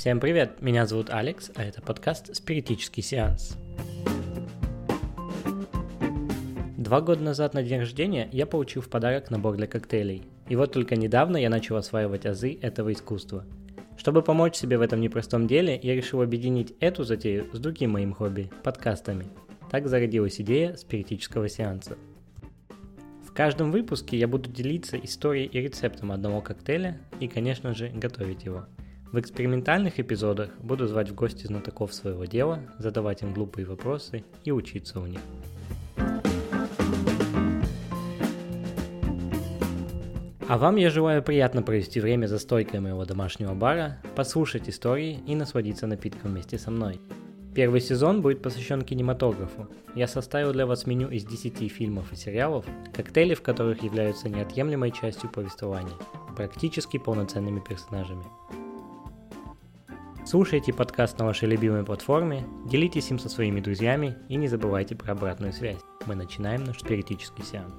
Всем привет, меня зовут Алекс, а это подкаст «Спиритический сеанс». Два года назад на день рождения я получил в подарок набор для коктейлей. И вот только недавно я начал осваивать азы этого искусства. Чтобы помочь себе в этом непростом деле, я решил объединить эту затею с другим моим хобби – подкастами. Так зародилась идея спиритического сеанса. В каждом выпуске я буду делиться историей и рецептом одного коктейля и, конечно же, готовить его. В экспериментальных эпизодах буду звать в гости знатоков своего дела, задавать им глупые вопросы и учиться у них. А вам я желаю приятно провести время за стойкой моего домашнего бара, послушать истории и насладиться напитком вместе со мной. Первый сезон будет посвящен кинематографу. Я составил для вас меню из 10 фильмов и сериалов, коктейли в которых являются неотъемлемой частью повествования, практически полноценными персонажами. Слушайте подкаст на вашей любимой платформе, делитесь им со своими друзьями и не забывайте про обратную связь. Мы начинаем наш спиритический сеанс.